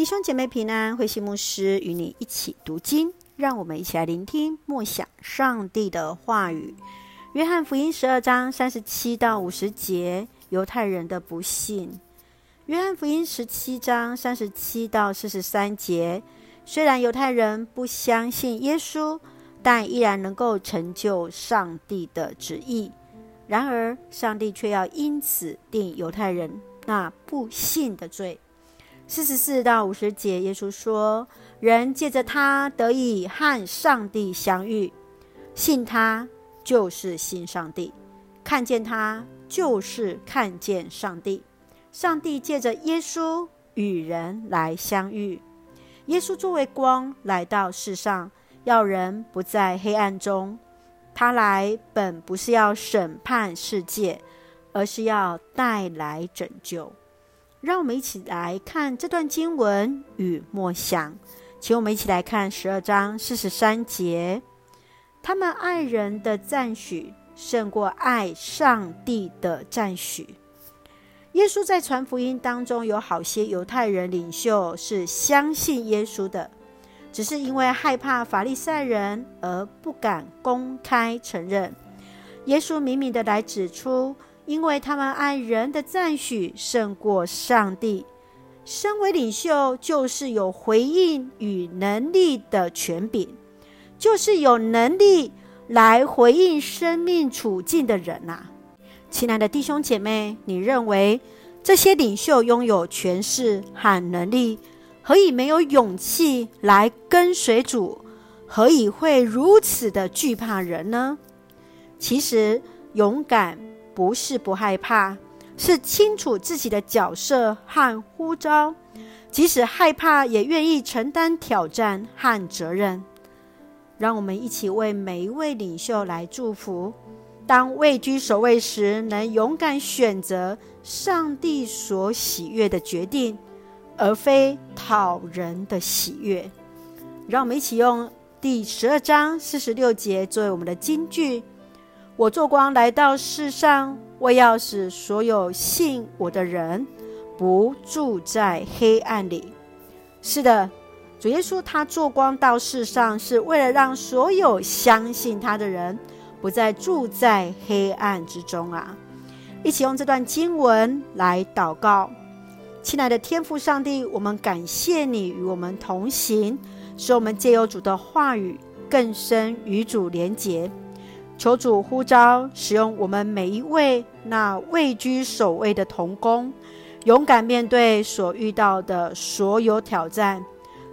弟兄姐妹平安，慧心牧师与你一起读经，让我们一起来聆听默想上帝的话语。约翰福音十二章三十七到五十节，犹太人的不信。约翰福音十七章三十七到四十三节，虽然犹太人不相信耶稣，但依然能够成就上帝的旨意。然而，上帝却要因此定犹太人那不信的罪。四十四到五十节，耶稣说：“人借着他得以和上帝相遇，信他就是信上帝，看见他就是看见上帝。上帝借着耶稣与人来相遇。耶稣作为光来到世上，要人不在黑暗中。他来本不是要审判世界，而是要带来拯救。”让我们一起来看这段经文与默想，请我们一起来看十二章四十三节。他们爱人的赞许胜过爱上帝的赞许。耶稣在传福音当中，有好些犹太人领袖是相信耶稣的，只是因为害怕法利赛人而不敢公开承认。耶稣明明的来指出。因为他们爱人的赞许胜过上帝，身为领袖就是有回应与能力的权柄，就是有能力来回应生命处境的人呐、亲爱的弟兄姐妹，你认为这些领袖拥有权势和能力，何以没有勇气来跟随主？何以会如此的惧怕人呢？其实勇敢。不是不害怕，是清楚自己的角色和呼召，即使害怕也愿意承担挑战和责任。让我们一起为每一位领袖来祝福：当位居首位时，能勇敢选择上帝所喜悦的决定，而非讨人的喜悦。让我们一起用第十二章四十六节作为我们的金句。我做光来到世上，我要使所有信我的人不住在黑暗里。是的，主耶稣他做光到世上，是为了让所有相信他的人不再住在黑暗之中啊！一起用这段经文来祷告，亲爱的天父上帝，我们感谢你与我们同行，使我们借由主的话语更深与主连结。求主呼召使用我们每一位那位居首位的同工，勇敢面对所遇到的所有挑战，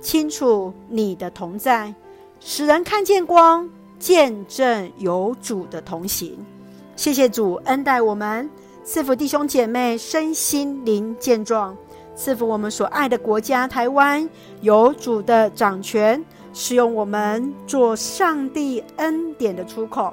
清楚你的同在，使人看见光，见证有主的同行。谢谢主恩待我们，赐福弟兄姐妹身心灵健壮，赐福我们所爱的国家台湾有主的掌权，使用我们做上帝恩典的出口。